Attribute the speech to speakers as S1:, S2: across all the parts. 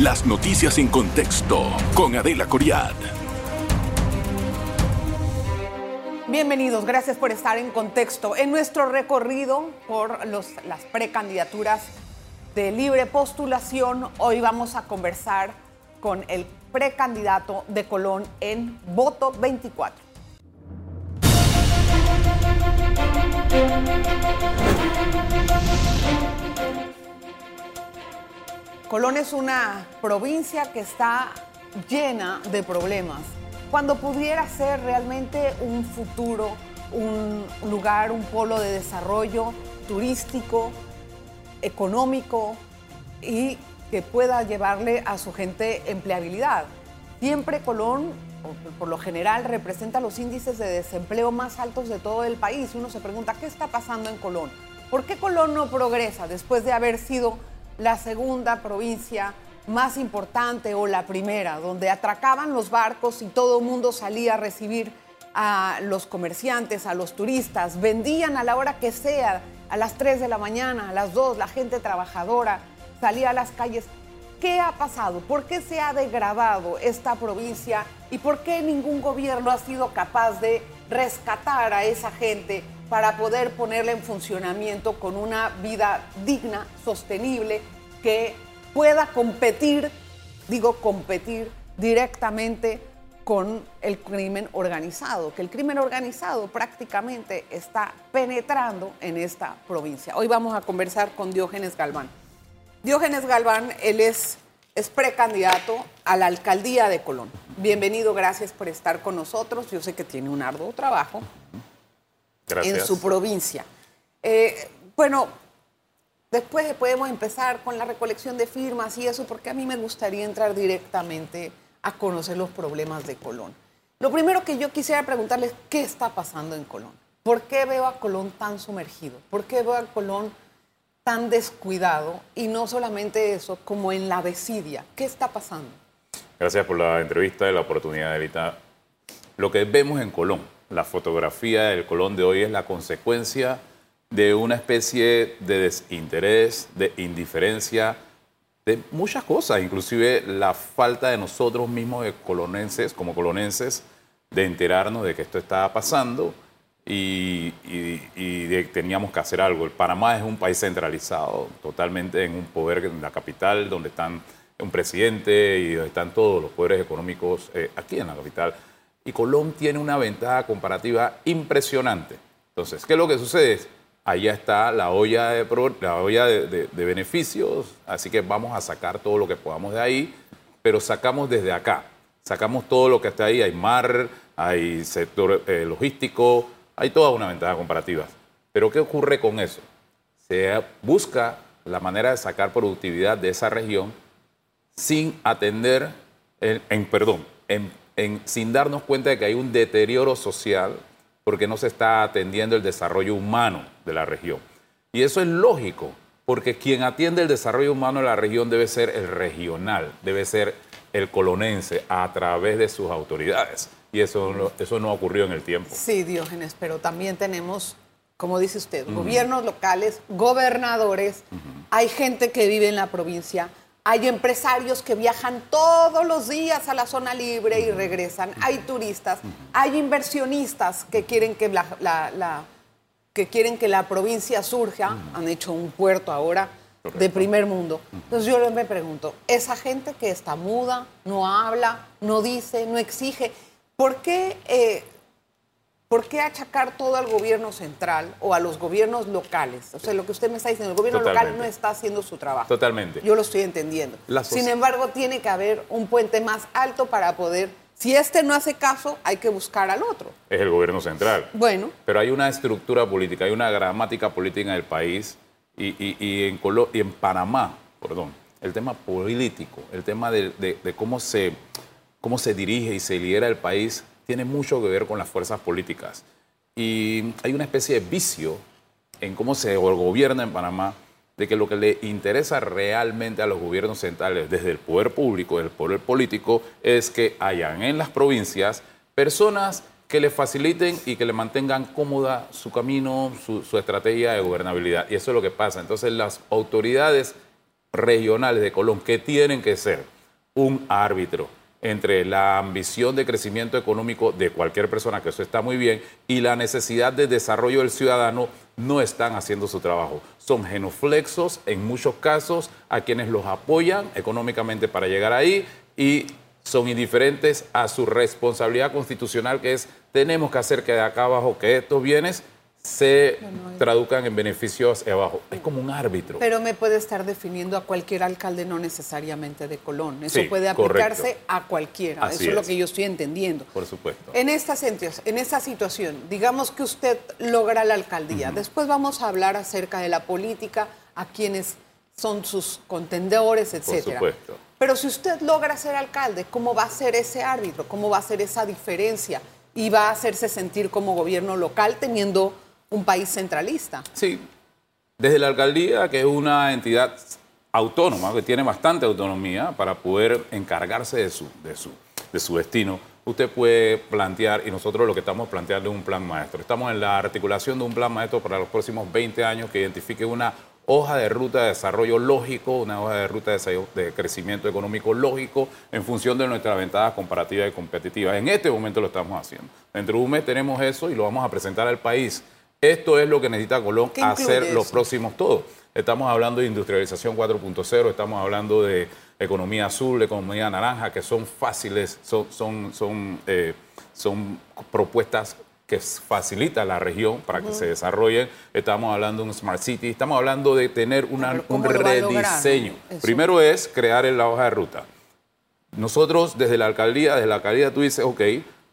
S1: Las noticias en contexto con Adela Coriad.
S2: Bienvenidos, gracias por estar en contexto. En nuestro recorrido por los, las precandidaturas de libre postulación, hoy vamos a conversar con el precandidato de Colón en Voto 24. Colón es una provincia que está llena de problemas cuando pudiera ser realmente un futuro, un lugar, un polo de desarrollo turístico, económico y que pueda llevarle a su gente empleabilidad. Siempre Colón, por lo general, representa los índices de desempleo más altos de todo el país. Uno se pregunta, ¿qué está pasando en Colón? ¿Por qué Colón no progresa después de haber sido la segunda provincia más importante o la primera, donde atracaban los barcos y todo el mundo salía a recibir a los comerciantes, a los turistas, vendían a la hora que sea, a las 3 de la mañana, a las 2, la gente trabajadora salía a las calles. ¿Qué ha pasado? ¿Por qué se ha degradado esta provincia y por qué ningún gobierno ha sido capaz de rescatar a esa gente para poder ponerla en funcionamiento con una vida digna, sostenible, que pueda competir, digo competir directamente con el crimen organizado, que el crimen organizado prácticamente está penetrando en esta provincia. Hoy vamos a conversar con Diógenes Galván. Diógenes Galván, él es, es precandidato a la alcaldía de Colón. Bienvenido, gracias por estar con nosotros. Yo sé que tiene un arduo trabajo en su provincia. Eh, bueno, Después podemos empezar con la recolección de firmas y eso, porque a mí me gustaría entrar directamente a conocer los problemas de Colón. Lo primero que yo quisiera preguntarles, ¿qué está pasando en Colón? ¿Por qué veo a Colón tan sumergido? ¿Por qué veo a Colón tan descuidado? Y no solamente eso, como en la desidia. ¿Qué está pasando?
S3: Gracias por la entrevista y la oportunidad, Evita. Lo que vemos en Colón, la fotografía del Colón de hoy es la consecuencia de una especie de desinterés, de indiferencia, de muchas cosas, inclusive la falta de nosotros mismos de colonenses, como colonenses, de enterarnos de que esto estaba pasando y, de que teníamos que hacer algo. El Panamá es un país centralizado, totalmente en un poder en la capital, donde están un presidente y donde están todos los poderes económicos eh, aquí en la capital. Y Colón tiene una ventaja comparativa impresionante. Entonces, ¿qué es lo que sucede? allá está la olla, de, la olla de, beneficios, así que vamos a sacar todo lo que podamos de ahí, pero sacamos desde acá, sacamos todo lo que está ahí, hay mar, hay sector eh, logístico, hay toda una ventaja comparativa. Pero ¿qué ocurre con eso? Se busca la manera de sacar productividad de esa región sin atender, en, perdón, sin darnos cuenta de que hay un deterioro social porque no se está atendiendo el desarrollo humano de la región. Y eso es lógico, porque quien atiende el desarrollo humano de la región debe ser el regional, debe ser el colonense a través de sus autoridades. Y eso no, eso no ocurrió en el tiempo.
S2: Sí, Diógenes, pero también tenemos, como dice usted, gobiernos locales, gobernadores, hay gente que vive en la provincia, hay empresarios que viajan todos los días a la zona libre y regresan. Hay turistas. Hay inversionistas que quieren que la, que quieren que la provincia surja. Han hecho un puerto ahora de primer mundo. Entonces yo me pregunto, esa gente que está muda, no habla, no dice, no exige, ¿por qué eh, ¿por qué achacar todo al gobierno central o a los gobiernos locales? O sea, lo que usted me está diciendo, el gobierno local no está haciendo su trabajo.
S3: Totalmente.
S2: Yo lo estoy entendiendo. Sin embargo, tiene que haber un puente más alto para poder... Si este no hace caso, hay que buscar al otro.
S3: Es el gobierno central.
S2: Bueno.
S3: Pero hay una estructura política, hay una gramática política en el país y, en, y en Panamá, perdón, el tema político, el tema de, cómo, se, cómo se dirige y se lidera el país tiene mucho que ver con las fuerzas políticas. Y hay una especie de vicio en cómo se gobierna en Panamá, de que lo que le interesa realmente a los gobiernos centrales desde el poder público, del poder político, es que hayan en las provincias personas que le faciliten y que le mantengan cómoda su camino, su, su, estrategia de gobernabilidad. Y eso es lo que pasa. Entonces las autoridades regionales de Colón que tienen que ser un árbitro entre la ambición de crecimiento económico de cualquier persona, que eso está muy bien, y la necesidad de desarrollo del ciudadano, no están haciendo su trabajo. Son genuflexos en muchos casos a quienes los apoyan económicamente para llegar ahí y son indiferentes a su responsabilidad constitucional, que es tenemos que hacer que de acá abajo, que estos bienes se traduzcan en beneficios abajo. Es como un árbitro.
S2: Pero me puede estar definiendo a cualquier alcalde, no necesariamente de Colón. Eso puede aplicarse a cualquiera. Eso es, lo que yo estoy entendiendo.
S3: Por supuesto.
S2: En esta, en esta situación, digamos que usted logra la alcaldía. Después vamos a hablar acerca de la política, a quienes son sus contendores, etcétera. Por supuesto. Pero si usted logra ser alcalde, ¿cómo va a ser ese árbitro? ¿Cómo va a ser esa diferencia? Y va a hacerse sentir como gobierno local teniendo un país centralista.
S3: Sí, desde la alcaldía, que es una entidad autónoma, que tiene bastante autonomía para poder encargarse de su, de su, de su destino, usted puede plantear, y nosotros lo que estamos planteando es un plan maestro. Estamos en la articulación de un plan maestro para los próximos 20 años que identifique una hoja de ruta de desarrollo lógico, una hoja de ruta de, crecimiento económico lógico en función de nuestra ventaja comparativa y competitiva. En este momento lo estamos haciendo. Dentro de un mes tenemos eso y lo vamos a presentar al país esto es lo que necesita Colón hacer los próximos todos. Estamos hablando de industrialización 4.0, estamos hablando de economía azul, economía naranja, que son fáciles, son, son, son, eh, son propuestas que facilitan la región para que se desarrollen. Estamos hablando de un Smart City, estamos hablando de tener una, un rediseño. Primero es crear la hoja de ruta. Nosotros desde la alcaldía, desde la alcaldía tú dices, ok,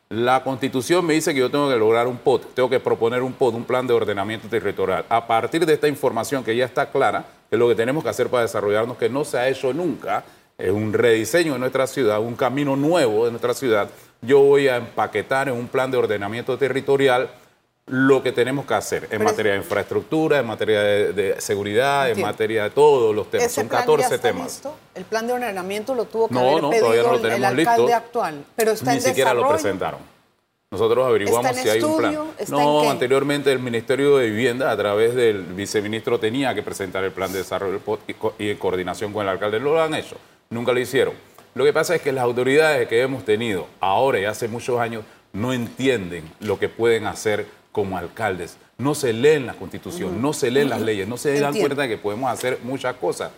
S3: la constitución me dice que yo tengo que lograr un POT, tengo que proponer un POT, un plan de ordenamiento territorial. A partir de esta información que ya está clara, que es lo que tenemos que hacer para desarrollarnos, que no se ha hecho nunca, es un rediseño de nuestra ciudad, un camino nuevo de nuestra ciudad, yo voy a empaquetar en un plan de ordenamiento territorial lo que tenemos que hacer en materia de infraestructura, en materia de, seguridad, en materia de todos los temas. Son 14 temas.
S2: El plan de ordenamiento lo tuvo que haber pedido el, alcalde actual, pero está
S3: Ni siquiera lo presentaron. Cosotros averiguamos si hay un plan. No, anteriormente el Ministerio de Vivienda, a través del viceministro, tenía que presentar el plan de desarrollo y en coordinación con el alcalde. Lo han hecho, nunca lo hicieron. Lo que pasa es que las autoridades que hemos tenido ahora y hace muchos años no entienden lo que pueden hacer como alcaldes. No se leen la constitución, no se leen las leyes, no se dan cuenta de que podemos hacer muchas cosas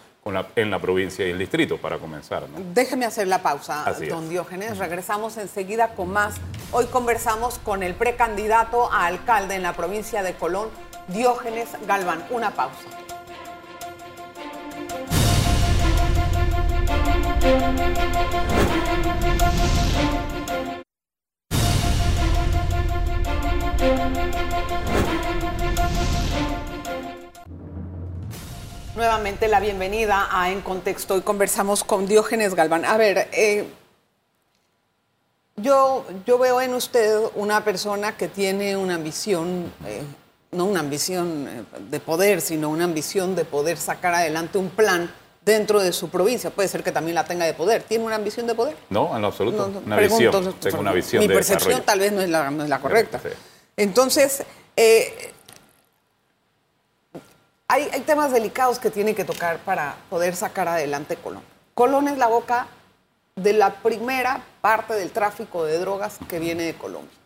S3: en la provincia y el distrito para comenzar.
S2: Déjeme hacer la pausa, don Diógenes. Regresamos enseguida con más. Hoy conversamos con el precandidato a alcalde en la provincia de Colón, Diógenes Galván. Una pausa. Nuevamente la bienvenida a En Contexto. y conversamos con Diógenes Galván. A ver, eh, yo, yo veo en usted una persona que tiene una ambición, eh, no una ambición eh, de poder, sino una ambición de poder sacar adelante un plan dentro de su provincia. Puede ser que también la tenga de poder. ¿Tiene una ambición de poder?
S3: No, en lo absoluto. una visión. Tengo una visión
S2: mi percepción tal vez no es la, no es la correcta. Entonces, hay, temas delicados que tiene que tocar para poder sacar adelante Colón. Colón es la boca de la primera parte del tráfico de drogas que viene de Colombia.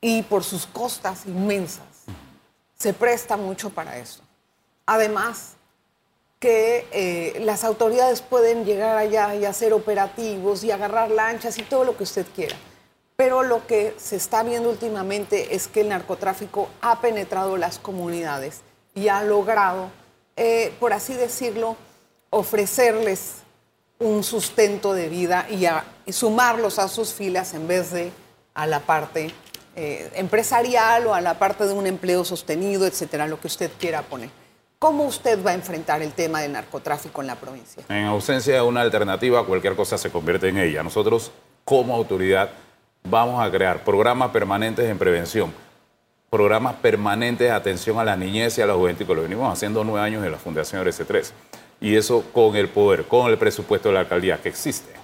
S2: Y por sus costas inmensas, se presta mucho para eso. Además, que eh, las autoridades pueden llegar allá y hacer operativos y agarrar lanchas y todo lo que usted quiera. Pero lo que se está viendo últimamente es que el narcotráfico ha penetrado las comunidades y ha logrado, eh, por así decirlo, ofrecerles un sustento de vida y, sumarlos a sus filas en vez de a la parte eh, empresarial o a la parte de un empleo sostenido, etcétera, lo que usted quiera poner. ¿Cómo usted va a enfrentar el tema del narcotráfico en la provincia?
S3: En ausencia de una alternativa, cualquier cosa se convierte en ella. Nosotros, como autoridad, vamos a crear programas permanentes en prevención programas permanentes de atención a la niñez y a la juventud, que lo venimos haciendo nueve años en la Fundación RC3. Y eso con el poder, con el presupuesto de la alcaldía que existe.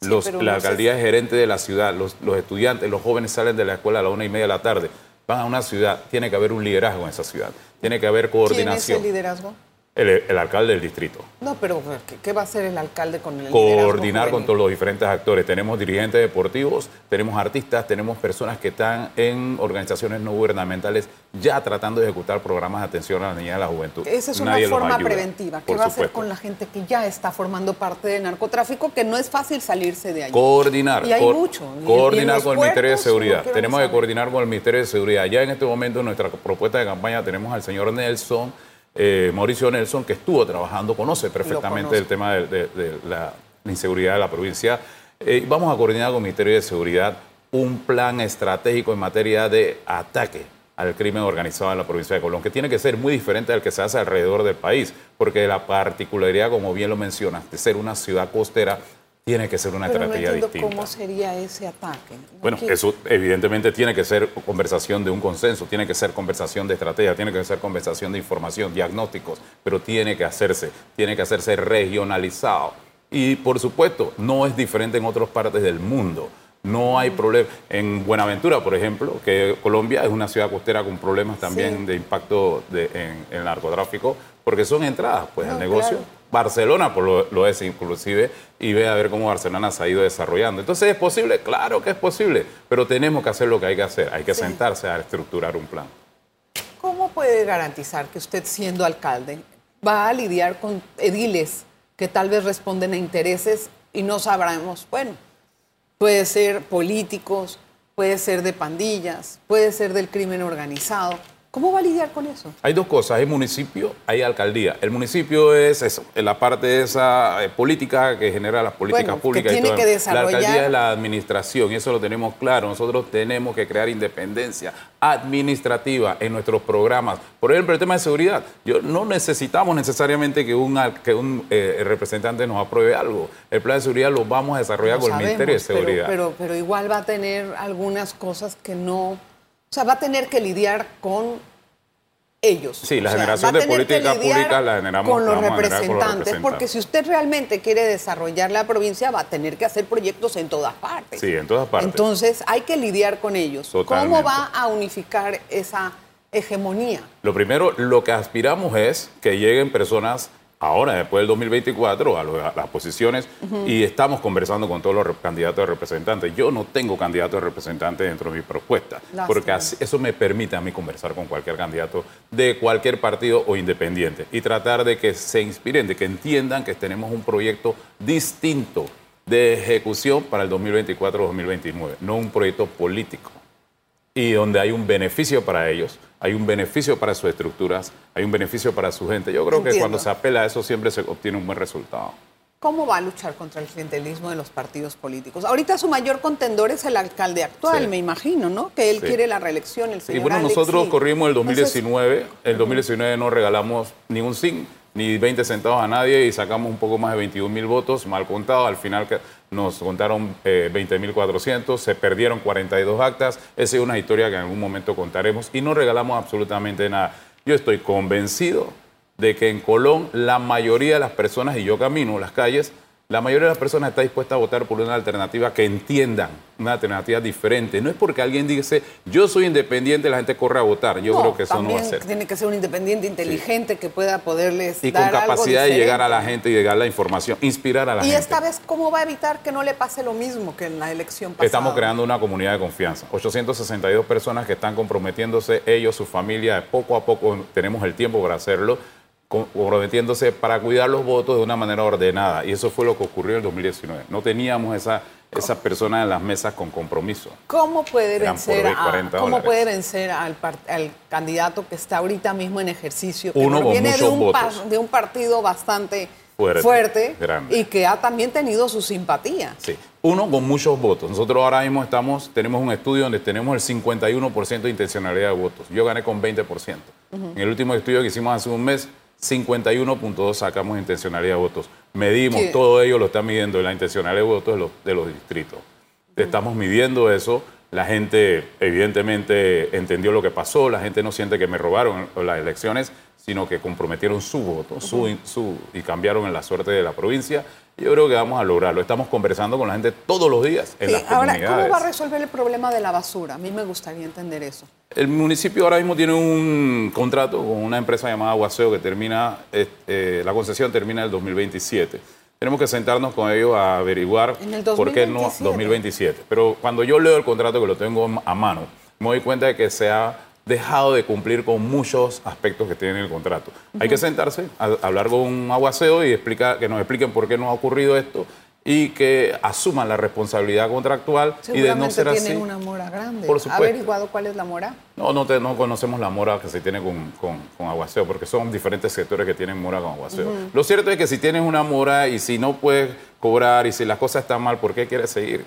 S3: la alcaldía es gerente de la ciudad, los, estudiantes, los jóvenes salen de la escuela a la una y media de la tarde, van a una ciudad, tiene que haber un liderazgo en esa ciudad, tiene que haber coordinación.
S2: ¿Quién es el liderazgo?
S3: El, el alcalde del distrito.
S2: No, pero ¿qué, va a hacer el alcalde con el
S3: Coordinar con todos los diferentes actores. Tenemos dirigentes deportivos, tenemos artistas, tenemos personas que están en organizaciones no gubernamentales ya tratando de ejecutar programas de atención a la niñez y a la juventud.
S2: Esa es una
S3: Nadie
S2: forma
S3: ayuda,
S2: preventiva. ¿Qué va a hacer con la gente que ya está formando parte del narcotráfico? Que no es fácil salirse de allí.
S3: Coordinar.
S2: Y hay mucho.
S3: Coordinar con el Ministerio de Seguridad.
S2: ¿qué van a
S3: Tenemos que coordinar con el Ministerio de Seguridad. Ya en este momento en nuestra propuesta de campaña tenemos al señor Nelson, eh, Mauricio Nelson, que estuvo trabajando, conoce perfectamente el tema de, de- de la inseguridad de la provincia. Eh, vamos a coordinar con el Ministerio de Seguridad un plan estratégico en materia de ataque al crimen organizado en la provincia de Colón, que tiene que ser muy diferente al que se hace alrededor del país, porque la particularidad, como bien lo mencionas, de ser una ciudad costera, tiene que ser una
S2: Pero no
S3: estrategia
S2: entiendo
S3: distinta.
S2: cómo sería ese ataque.
S3: Bueno, eso evidentemente tiene que ser conversación de un consenso, tiene que ser conversación de estrategia, tiene que ser conversación de información, diagnósticos, pero tiene que hacerse, tiene que hacerse regionalizado. Y por supuesto, no es diferente en otras partes del mundo. No hay problema. En Buenaventura, por ejemplo, que Colombia es una ciudad costera con problemas también
S2: Sí.
S3: de impacto de- en, en el narcotráfico, porque son entradas pues,
S2: No,
S3: al negocio.
S2: claro.
S3: Barcelona por lo, lo es inclusive y ve a ver cómo Barcelona se ha ido desarrollando. Entonces es posible, claro que es posible, pero tenemos que hacer lo que hay que hacer, hay que
S2: Sí.
S3: sentarse a estructurar un plan.
S2: ¿Cómo puede garantizar que usted, siendo alcalde, va a lidiar con ediles que tal vez responden a intereses y no sabremos, bueno, puede ser políticos, puede ser de pandillas, puede ser del crimen organizado? ¿Cómo va a lidiar con eso?
S3: Hay dos cosas, hay municipio, hay alcaldía. El municipio es eso, la parte de esa eh, política que genera las políticas
S2: Bueno, que
S3: públicas. y
S2: tiene
S3: todo.
S2: que desarrollar-
S3: La alcaldía es la administración y eso lo tenemos claro. Nosotros tenemos que crear independencia administrativa en nuestros programas. Por ejemplo, el tema de seguridad. Yo, no necesitamos necesariamente que un, que un eh, representante nos apruebe algo. El plan de seguridad lo vamos a desarrollar con el Ministerio de
S2: sabemos, pero-
S3: Seguridad.
S2: Pero, pero, igual va a tener algunas cosas que no. O sea, va a tener que lidiar con ellos.
S3: Sí, la
S2: O sea,
S3: generación de política pública la generamos-
S2: con los
S3: la con
S2: representantes. Porque si usted realmente quiere desarrollar la provincia, va a tener que hacer proyectos en todas partes.
S3: Sí, en todas partes.
S2: Entonces, hay que lidiar con ellos.
S3: Totalmente.
S2: ¿Cómo va a unificar esa hegemonía?
S3: Lo primero, lo que aspiramos es que lleguen personas ahora, después del 2024, a, lo- a las posiciones y estamos conversando con todos los candidatos a representantes. Yo no tengo candidato a representante dentro de mi propuesta,
S2: Lástima.
S3: porque así- eso me permite a mí conversar con cualquier candidato de cualquier partido o independiente y tratar de que se inspiren, de que entiendan que tenemos un proyecto distinto de ejecución para el 2024-2029, no un proyecto político y donde hay un beneficio para ellos, hay un beneficio para sus estructuras, hay un beneficio para su gente. Yo creo que cuando se apela a eso siempre se obtiene un buen resultado.
S2: ¿Cómo va a luchar contra el clientelismo de los partidos políticos? Ahorita su mayor contendor es el alcalde actual,
S3: Sí.
S2: me imagino, ¿no? Que él
S3: Sí.
S2: quiere la reelección, el
S3: Y
S2: señor
S3: bueno,
S2: Alex,
S3: nosotros corrimos el
S2: Entonces,
S3: 2019, el 2019 no regalamos ni un SIN, ni 20 centavos a nadie y sacamos un poco más de 21 mil votos, mal contado, al final nos contaron eh, 20 mil 400, se perdieron 42 actas, esa es una historia que en algún momento contaremos y no regalamos absolutamente nada. Yo estoy convencido de que en Colón la mayoría de las personas, y yo camino las calles, la mayoría de las personas está dispuesta a votar por una alternativa que entiendan, una alternativa diferente. No es porque alguien dice, yo soy independiente, la gente corre a votar. Yo
S2: no,
S3: creo que eso no va a ser.
S2: Tiene que ser un independiente inteligente que pueda poderles
S3: Y con
S2: dar algo
S3: capacidad de llegar a la gente y llegar la información, inspirar a la
S2: Y
S3: gente.
S2: esta vez, ¿cómo va a evitar que no le pase lo mismo que en la elección pasada?
S3: Estamos creando una comunidad de confianza. 862 personas que están comprometiéndose, ellos, su familia, poco a poco tenemos el tiempo para hacerlo, comprometiéndose para cuidar los votos de una manera ordenada. Y eso fue lo que ocurrió en el 2019. No teníamos esa, esas personas en las mesas con compromiso.
S2: ¿Cómo puede
S3: Eran
S2: vencer, a,
S3: 40
S2: ¿cómo puede vencer al, par- al candidato que está ahorita mismo en ejercicio? Que
S3: Uno
S2: proviene de un, pa-
S3: votos.
S2: de un partido bastante
S3: Fuerte,
S2: fuerte,
S3: grande.
S2: y que ha también tenido su simpatía.
S3: Sí. Uno con muchos votos. Nosotros ahora mismo estamos, tenemos un estudio donde tenemos el 51% de intencionalidad de votos. Yo gané con 20%. En el último estudio que hicimos hace un mes, 51.2 sacamos intencionalidad de votos. Medimos,
S2: Sí.
S3: todo ello lo está midiendo la intencionalidad de votos de los, de los distritos. Estamos midiendo eso. La gente evidentemente entendió lo que pasó, la gente no siente que me robaron las elecciones, sino que comprometieron su voto su, su, y cambiaron en la suerte de la provincia. Yo creo que vamos a lograrlo. Estamos conversando con la gente todos los días en
S2: Sí,
S3: las
S2: ahora,
S3: comunidades.
S2: ¿cómo va a resolver el problema de la basura? A mí me gustaría entender eso.
S3: El municipio ahora mismo tiene un contrato con una empresa llamada Aguaseo que termina, eh, eh, la concesión termina en el 2027. Tenemos que sentarnos con ellos a averiguar
S2: En el
S3: por qué no
S2: 2027.
S3: 2027. Pero cuando yo leo el contrato que lo tengo a mano, me doy cuenta de que se ha dejado de cumplir con muchos aspectos que tiene el contrato. Hay que sentarse, a, a hablar con Aguaseo y explicar, que nos expliquen por qué no ha ocurrido esto y que asuman la responsabilidad contractual y de no ser así.
S2: tienen una mora grande.
S3: Por
S2: ¿Ha
S3: supuesto.
S2: averiguado cuál es la mora?
S3: No, no, te- no conocemos la mora que se tiene con, con, con aguaceo, porque son diferentes sectores que tienen mora con aguaceo. Lo cierto es que si tienes una mora y si no puedes cobrar y si las cosas están mal, ¿por qué quieres seguir?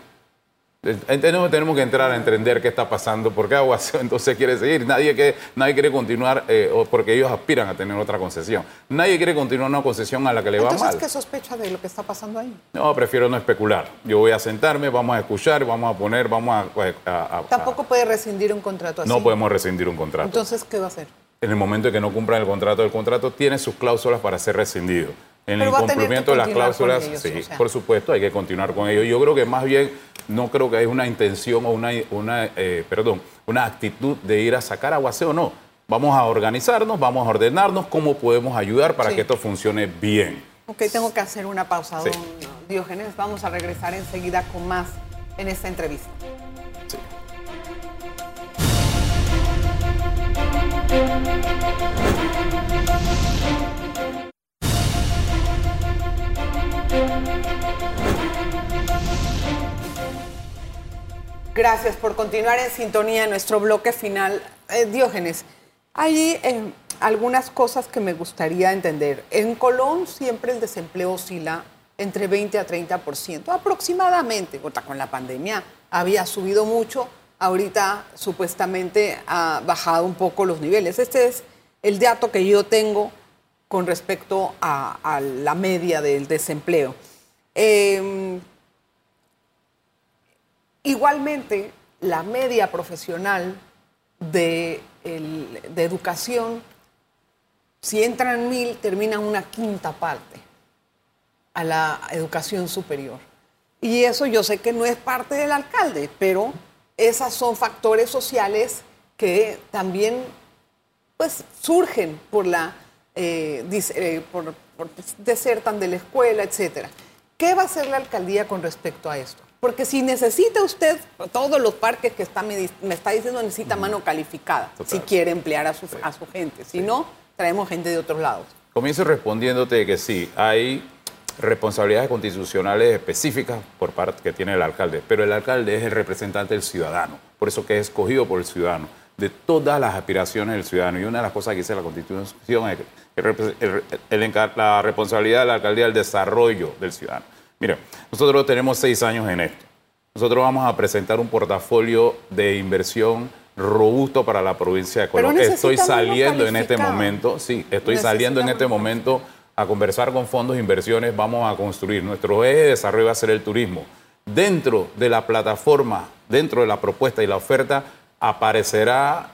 S3: Entendemos, tenemos que entrar a entender qué está pasando, por qué aguaceo entonces quiere seguir. Nadie, que, nadie quiere continuar, eh, porque ellos aspiran a tener otra concesión. Nadie quiere continuar una concesión a la que le va
S2: Entonces,
S3: mal.
S2: ¿qué sospecha de lo que está pasando ahí?
S3: No, prefiero no especular. Yo voy a sentarme, vamos a escuchar, vamos a poner, vamos a... a- a-
S2: Tampoco puede rescindir un contrato así.
S3: no podemos rescindir un contrato.
S2: Entonces, ¿qué va a hacer?
S3: en el momento en que no cumplan el contrato, el contrato tiene sus cláusulas para ser rescindido. En
S2: Pero
S3: el incumplimiento de las cláusulas,
S2: ellos,
S3: sí,
S2: o sea.
S3: por supuesto, hay que continuar con ello. Yo creo que más bien, no creo que es una intención o una, una eh, perdón, una actitud de ir a sacar aguaceo, no. Vamos a organizarnos, vamos a ordenarnos cómo podemos ayudar para
S2: Sí.
S3: que esto funcione bien.
S2: Ok, tengo que hacer una pausa,
S3: Sí.
S2: don Diógenes. Vamos a regresar enseguida con más en esta entrevista.
S3: Sí.
S2: Gracias por continuar en sintonía en nuestro bloque final. Eh, Diógenes, hay eh, algunas cosas que me gustaría entender. En Colón siempre el desempleo oscila entre 20 a 30%, aproximadamente. Con la pandemia había subido mucho, ahorita supuestamente ha bajado un poco los niveles. Este es el dato que yo tengo con respecto a, la media del desempleo. Em, Igualmente, la media profesional de, educación, si entran mil, terminan una quinta parte a la educación superior. Y eso yo sé que no es parte del alcalde, pero esos son factores sociales que también pues surgen por la eh, eh, por, desertan de la escuela, etcétera. ¿Qué va a hacer la alcaldía con respecto a esto? Porque si necesita usted todos los parques que está, me, está diciendo necesita mano calificada
S3: Total.
S2: si quiere emplear a su, a su gente. Si no, traemos gente de otros lados.
S3: Comienzo respondiéndote que sí, hay responsabilidades constitucionales específicas por parte que tiene el alcalde, pero el alcalde es el representante del ciudadano, por eso que es escogido por el ciudadano, de todas las aspiraciones del ciudadano. Y una de las cosas que dice la constitución es que el la responsabilidad de la alcaldía es el desarrollo del ciudadano. Mira, nosotros tenemos seis años en esto. Nosotros vamos a presentar un portafolio de inversión robusto para la provincia de Colombia. Estoy saliendo en este momento, sí, estoy saliendo en este momento a conversar con fondos de inversiones, vamos a construir. Nuestro eje de desarrollo va a ser el turismo. Dentro de la plataforma, dentro de la propuesta y la oferta, aparecerá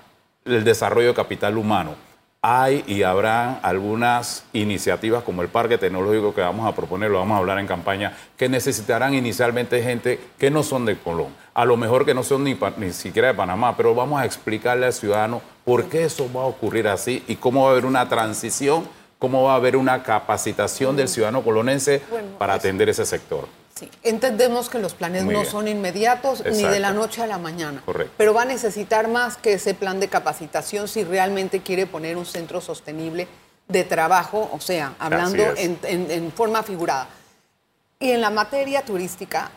S3: el desarrollo de capital humano. Hay y habrá algunas iniciativas como el parque tecnológico que vamos a proponer, lo vamos a hablar en campaña, que necesitarán inicialmente gente que no son de Colón, a lo mejor que no son ni, ni siquiera de Panamá, pero vamos a explicarle al ciudadano por qué eso va a ocurrir así y cómo va a haber una transición, cómo va a haber una capacitación del ciudadano colonense
S2: Bueno,
S3: para atender ese sector.
S2: Sí, entendemos que los planes
S3: Muy
S2: no
S3: bien.
S2: son inmediatos ni de la noche a la mañana.
S3: Correcto.
S2: Pero va a necesitar más que ese plan de capacitación si realmente quiere poner un centro sostenible de trabajo, o sea, hablando en, en- en forma figurada. Y en la materia turística,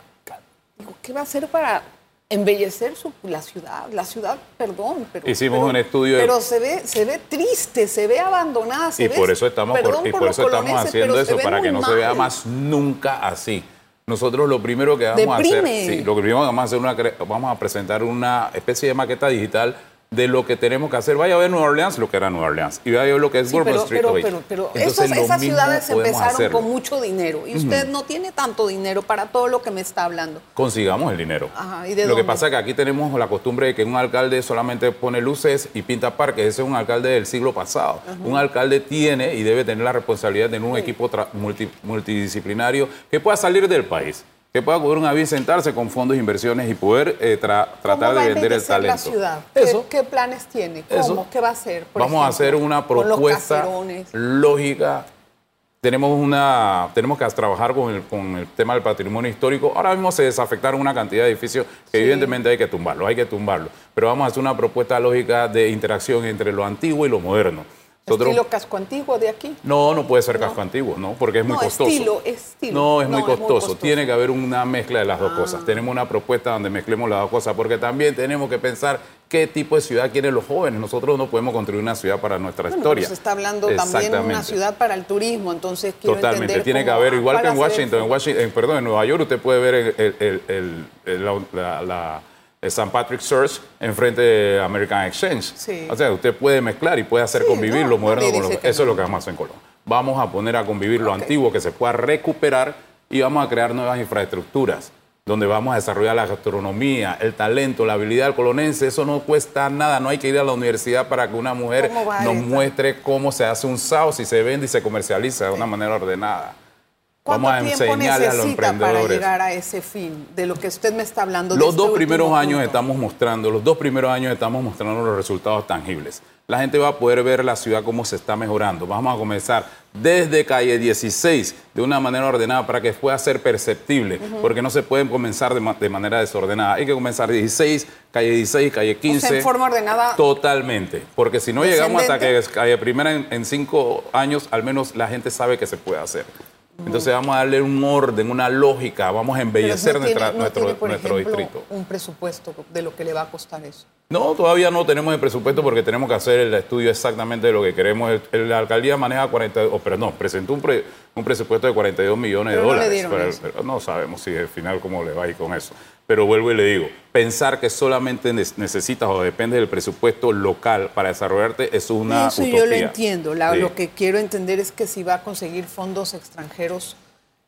S2: digo, ¿qué va a hacer para embellecer su- la ciudad? La ciudad, perdón, pero...
S3: Hicimos
S2: pero-
S3: un estudio de-
S2: Pero se ve, se ve triste, se ve abandonada, se
S3: y
S2: ve-
S3: por eso estamos, por- y por eso estamos haciendo eso, para que no se vea más nunca así. Nosotros lo primero que vamos a hacer, sí, lo primero que vamos a hacer, una, vamos a presentar una especie de maqueta digital de lo que tenemos que hacer. Vaya a ver Nueva Orleans, lo que era Nueva Orleans. Y vaya a ver lo que es
S2: Sí,
S3: Bourbon
S2: pero,
S3: Street
S2: pero, pero, pero
S3: Entonces,
S2: esos- esas ciudades empezaron
S3: hacerlo.
S2: con mucho dinero y usted no tiene tanto dinero para todo lo que me está hablando.
S3: consigamos el dinero.
S2: Ajá, ¿y de
S3: Lo que pasa es que aquí tenemos la costumbre de que un alcalde solamente pone luces y pinta parques. Ese es un alcalde del siglo pasado. Un alcalde tiene y debe tener la responsabilidad de tener un equipo multi- multidisciplinario que pueda salir del país, que pueda coger un avión, sentarse con fondos de inversiones y poder eh, tra- tratar
S2: ¿Cómo va
S3: de
S2: a
S3: vender el talento.
S2: la ciudad? ¿Qué,
S3: Eso.
S2: qué planes tiene? ¿Cómo?
S3: Eso.
S2: ¿Qué va a hacer? por
S3: Vamos a hacer una propuesta lógica. Tenemos, una, tenemos que trabajar con el, con el tema del patrimonio histórico. Ahora mismo se desafectaron una cantidad de edificios que evidentemente hay que tumbarlos, hay que tumbarlos. Pero vamos a hacer una propuesta lógica de interacción entre lo antiguo y lo moderno. Nosotros-
S2: ¿Estilo casco antiguo de aquí?
S3: no, no puede ser casco antiguo, ¿no? Porque es muy
S2: No,
S3: costoso.
S2: estilo, estilo.
S3: No, es muy,
S2: No, es muy
S3: costoso.
S2: costoso.
S3: Tiene que haber una mezcla de las dos
S2: Ah.
S3: cosas. Tenemos una propuesta donde mezclemos las dos cosas, porque también tenemos que pensar qué tipo de ciudad quieren los jóvenes. Nosotros no podemos construir una ciudad para nuestra
S2: Bueno,
S3: historia.
S2: se está hablando también de una ciudad para el turismo, entonces quiero
S3: Totalmente,
S2: entender
S3: tiene que haber, igual que en Washington, en. Washington, perdón, en Nueva York usted puede ver el, la, la- St. Patrick's Church enfrente de American Exchange.
S2: Sí.
S3: O sea, usted puede mezclar y puede hacer
S2: Sí,
S3: convivir
S2: no,
S3: lo moderno con lo
S2: que
S3: Eso es lo que vamos a hacer en Colombia. Vamos a poner a convivir lo antiguo que se pueda recuperar y vamos a crear nuevas infraestructuras donde vamos a desarrollar la gastronomía, el talento, la habilidad del colonense. Eso no cuesta nada, no hay que ir a la universidad para que una mujer
S2: ¿Cómo va
S3: nos
S2: esta?
S3: muestre cómo se hace un sao, si se vende y se comercializa de una manera ordenada.
S2: ¿Cuánto
S3: Vamos a
S2: tiempo
S3: enseñarle a los
S2: necesita para llegar a ese fin de lo que usted me está hablando? de
S3: Los
S2: este
S3: dos
S2: último
S3: primeros años
S2: punto?
S3: estamos mostrando, los dos primeros años estamos mostrando los resultados tangibles. La gente va a poder ver la ciudad cómo se está mejorando. Vamos a comenzar desde calle 16 de una manera ordenada para que pueda ser perceptible, porque no se puede comenzar de, ma- de manera desordenada. Hay que comenzar 16, calle 16, calle 15.
S2: en forma ordenada.
S3: Totalmente, porque si no llegamos hasta que calle primera en, en cinco años, al menos la gente sabe que se puede hacer. Entonces vamos a darle un orden, una lógica, vamos a embellecer
S2: no tiene-
S3: nuestra-
S2: no
S3: nuestro,
S2: tiene, por
S3: nuestro
S2: ejemplo,
S3: distrito.
S2: un presupuesto de lo que le va a costar eso.
S3: No, todavía no tenemos el presupuesto porque tenemos que hacer el estudio exactamente de lo que queremos. La alcaldía maneja 40, o perdón, presentó un, pre- un presupuesto de 42 millones
S2: Pero
S3: de
S2: no le
S3: dólares.
S2: dieron
S3: pero,
S2: eso.
S3: pero no sabemos si al final cómo le va a ir con eso. Pero vuelvo y le digo, pensar que solamente ne- necesitas o depende del presupuesto local para desarrollarte es una
S2: Eso
S3: utopía.
S2: yo lo entiendo. La-
S3: Sí.
S2: Lo que quiero entender es que si va a conseguir fondos extranjeros,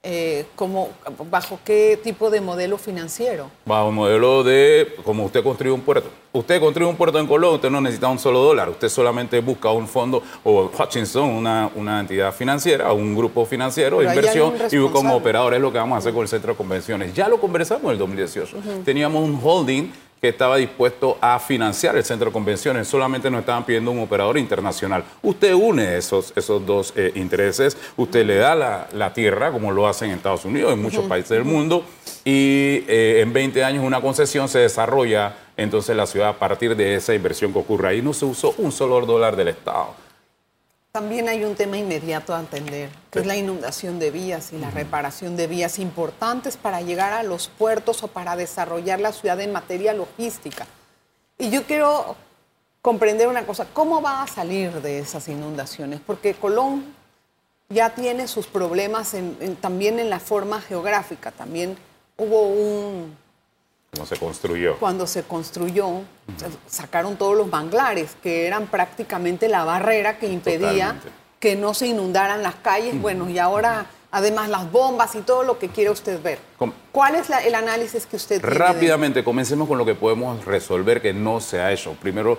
S2: eh, ¿cómo- ¿bajo qué tipo de modelo financiero?
S3: Bajo un modelo de como usted construye un puerto. Usted construye un puerto en Colón, usted no necesita un solo dólar. Usted solamente busca un fondo o Hutchinson, una, una entidad financiera, un grupo financiero de inversión y como operador es lo que vamos a hacer con el centro de convenciones. Ya lo conversamos en el 2018. Teníamos un holding que estaba dispuesto a financiar el centro de convenciones, solamente nos estaban pidiendo un operador internacional. Usted une esos, esos dos eh, intereses, usted le da la, la tierra, como lo hacen en Estados Unidos, en muchos países del mundo, y eh, en 20 años una concesión se desarrolla entonces la ciudad a partir de esa inversión que ocurre. Ahí no se usó un solo dólar del Estado.
S2: También hay un tema inmediato a atender, que es la inundación de vías y la reparación de vías importantes para llegar a los puertos o para desarrollar la ciudad en materia logística. Y yo quiero comprender una cosa, ¿cómo va a salir de esas inundaciones? Porque Colón ya tiene sus problemas en- en- también en la forma geográfica, también hubo un,
S3: Como se construyó.
S2: cuando se construyó, sacaron todos los manglares, que eran prácticamente la barrera que impedía
S3: Totalmente.
S2: que no se inundaran las calles. Bueno, y ahora además las bombas y todo lo que quiere usted ver.
S3: Com-
S2: ¿Cuál es la- el análisis que usted tiene? de-
S3: Rápidamente, comencemos con lo que podemos resolver que no se ha hecho. Primero,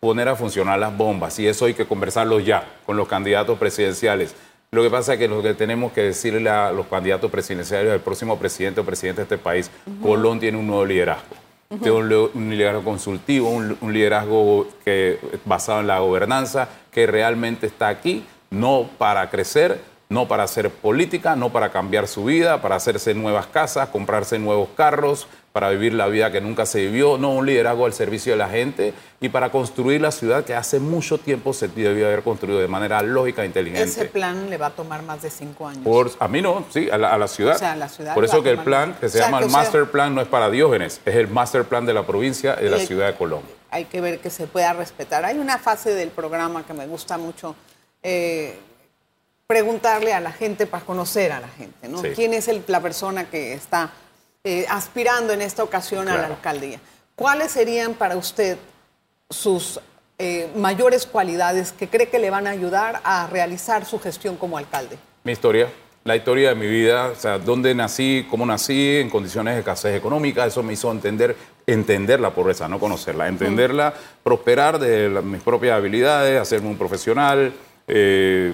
S3: poner a funcionar las bombas y eso hay que conversarlo ya con los candidatos presidenciales. Lo que pasa es que lo que tenemos que decirle a los candidatos presidenciales, al próximo presidente o presidente de este país, Colón tiene un nuevo liderazgo. Tiene un, li- un liderazgo consultivo, un, un liderazgo que, basado en la gobernanza, que realmente está aquí, no para crecer, no para hacer política, no para cambiar su vida, para hacerse nuevas casas, comprarse nuevos carros, para vivir la vida que nunca se vivió, no un liderazgo al servicio de la gente y para construir la ciudad que hace mucho tiempo se debió haber construido de manera lógica e inteligente.
S2: Ese plan le va a tomar más de cinco años.
S3: Por, a mí no, sí, a la, a la ciudad.
S2: O sea, a la ciudad
S3: Por eso que el plan, que se llama el
S2: sea-
S3: Master Plan, no es para Diógenes, es el Master Plan de la provincia y de la ciudad de Colón.
S2: hay que ver que se pueda respetar. Hay una fase del programa que me gusta mucho eh, preguntarle a la gente para conocer a la gente, ¿no?
S3: Sí.
S2: ¿Quién es el- la persona que está eh, aspirando en esta ocasión a la alcaldía? ¿Cuáles serían para usted sus eh, mayores cualidades que cree que le van a ayudar a realizar su gestión como alcalde?
S3: Mi historia, la historia de mi vida, o sea, dónde nací, cómo nací, en condiciones de escasez económica, eso me hizo entender, entender la pobreza, no conocerla, entenderla, prosperar de la- mis propias habilidades, hacerme un profesional, eh,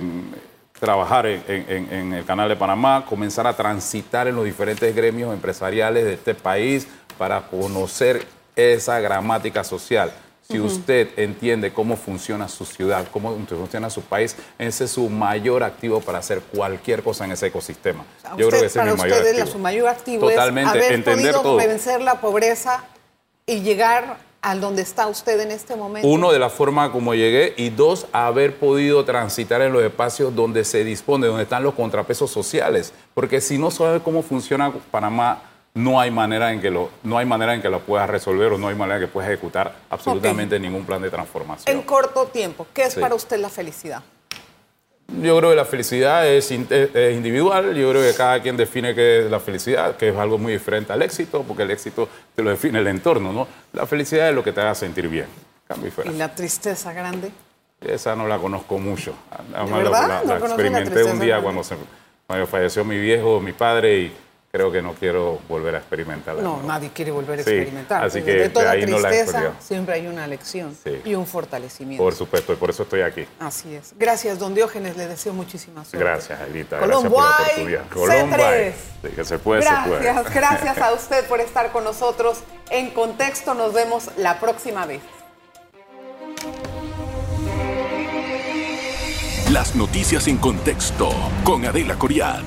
S3: trabajar en, en- en el Canal de Panamá, comenzar a transitar en los diferentes gremios empresariales de este país para conocer esa gramática social. Si usted entiende cómo funciona su ciudad, cómo funciona su país, ese es su mayor activo para hacer cualquier cosa en ese ecosistema. Yo creo que ese es
S2: para
S3: mi mayor activo.
S2: su mayor activo
S3: Totalmente,
S2: es haber
S3: entender
S2: podido
S3: todo.
S2: vencer la pobreza y llegar al donde está usted en este momento.
S3: Uno, de la forma como llegué, y dos, haber podido transitar en los espacios donde se dispone, donde están los contrapesos sociales. Porque si no sabes cómo funciona Panamá, no hay manera en que lo, no hay manera en que lo puedas resolver o no hay manera en que puedas ejecutar absolutamente ningún plan de transformación.
S2: En corto tiempo, ¿qué es
S3: Sí.
S2: para usted la felicidad?
S3: Yo creo que la felicidad es, in- es- es individual, yo creo que cada quien define qué es la felicidad, que es algo muy diferente al éxito, porque el éxito te lo define el entorno, ¿no? La felicidad es lo que te haga sentir bien. Cambio y fuera.
S2: ¿Y la tristeza grande?
S3: Esa no la conozco mucho. Nada
S2: ¿De
S3: más la-? La,
S2: ¿No
S3: la
S2: la
S3: experimenté
S2: tristeza
S3: un día
S2: grande?
S3: cuando, se, cuando falleció mi viejo, mi padre, y creo que no quiero volver a experimentarla.
S2: No, nadie quiere volver a
S3: Sí,
S2: experimentar.
S3: así que
S2: de
S3: de
S2: toda
S3: ahí no la he
S2: tristeza siempre hay una lección
S3: Sí.
S2: y un fortalecimiento.
S3: Por supuesto, y por eso estoy aquí.
S2: Así es. Gracias, don Diógenes. Le deseo muchísima suerte.
S3: Gracias, Elita.
S2: Colón
S3: Gracias por la
S2: Guay,
S3: oportunidad. Colón
S2: C3.
S3: Guay. Sí, que se puede, se puede.
S2: Gracias, gracias a usted por estar con nosotros. En contexto, nos vemos la próxima vez.
S1: Las noticias en contexto con Adela Coriad.